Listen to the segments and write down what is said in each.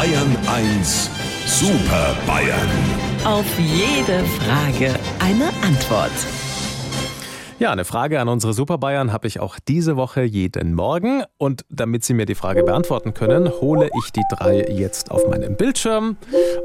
Bayern 1 Super Bayern. Auf jede Frage eine Antwort. Ja, eine Frage an unsere Super Bayern habe ich auch diese Woche jeden Morgen. Und damit Sie mir die Frage beantworten können, hole ich die drei jetzt auf meinen Bildschirm.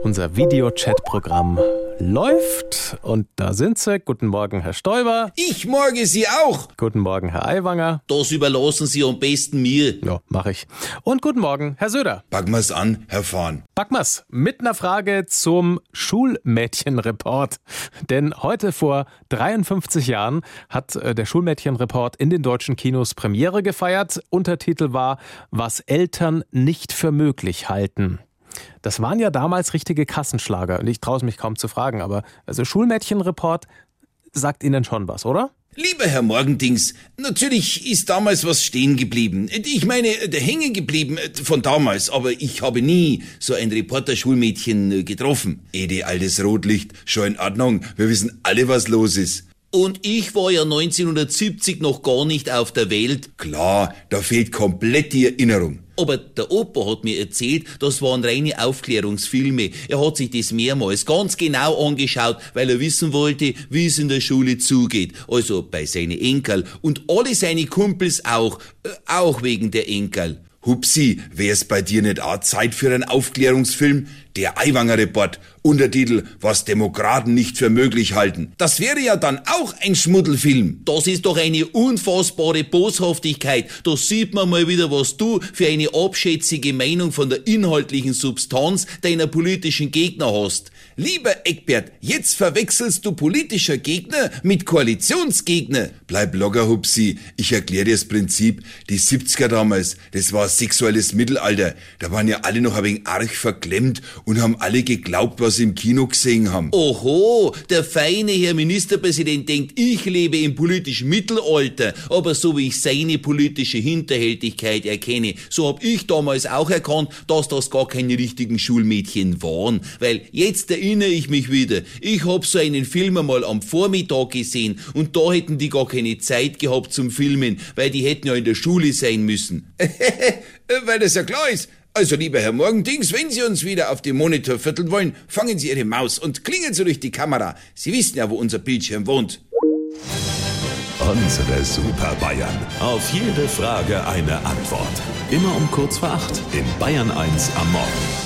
Unser Videochat-Programm läuft und da sind sie. Guten Morgen, Herr Stoiber. Ich morge Sie auch. Guten Morgen, Herr Aiwanger. Das überlassen Sie am besten mir. Ja, mache ich. Und guten Morgen, Herr Söder. Packen wir's an, Herr Fahn. Backmas mit einer Frage zum Schulmädchenreport. Denn heute vor 53 Jahren hat äh, der Schulmädchenreport in den deutschen Kinos Premiere gefeiert. Untertitel war Was Eltern nicht für möglich halten. Das waren ja damals richtige Kassenschlager und ich traue es mich kaum zu fragen, aber also Schulmädchenreport sagt Ihnen schon was, oder? Lieber Herr Morgendings, natürlich ist damals was stehen geblieben. Ich meine, der hängen geblieben von damals, aber ich habe nie so ein Reporter-Schulmädchen getroffen. Ede, altes Rotlicht, schon in Ordnung. Wir wissen alle, was los ist. Und ich war ja 1970 noch gar nicht auf der Welt. Klar, da fehlt komplett die Erinnerung. Aber der Opa hat mir erzählt, das waren reine Aufklärungsfilme. Er hat sich das mehrmals ganz genau angeschaut, weil er wissen wollte, wie es in der Schule zugeht. Also bei seinen Enkel. Und alle seine Kumpels auch. Äh, auch wegen der Enkel. Hupsi, wär's bei dir nicht auch Zeit für einen Aufklärungsfilm? Der Aiwanger Report, Untertitel, was Demokraten nicht für möglich halten. Das wäre ja dann auch ein Schmuddelfilm. Das ist doch eine unfassbare Boshaftigkeit. Da sieht man mal wieder, was du für eine abschätzige Meinung von der inhaltlichen Substanz deiner politischen Gegner hast. Lieber Eckbert, jetzt verwechselst du politischer Gegner mit Koalitionsgegner. Bleib locker, Hupsi. Ich erkläre dir das Prinzip. Die 70er damals, das war sexuelles Mittelalter. Da waren ja alle noch ein wenig arg verklemmt und haben alle geglaubt, was sie im Kino gesehen haben. Oho, der feine Herr Ministerpräsident denkt, ich lebe im politischen Mittelalter, aber so wie ich seine politische Hinterhältigkeit erkenne, so hab ich damals auch erkannt, dass das gar keine richtigen Schulmädchen waren, weil jetzt erinnere ich mich wieder, ich hab so einen Film einmal am Vormittag gesehen und da hätten die gar keine Zeit gehabt zum Filmen, weil die hätten ja in der Schule sein müssen. weil das ja klar ist, also, lieber Herr Morgendings, wenn Sie uns wieder auf dem Monitor vierteln wollen, fangen Sie Ihre Maus und klingeln Sie durch die Kamera. Sie wissen ja, wo unser Bildschirm wohnt. Unsere Super Bayern. Auf jede Frage eine Antwort. Immer um kurz vor acht in Bayern 1 am Morgen.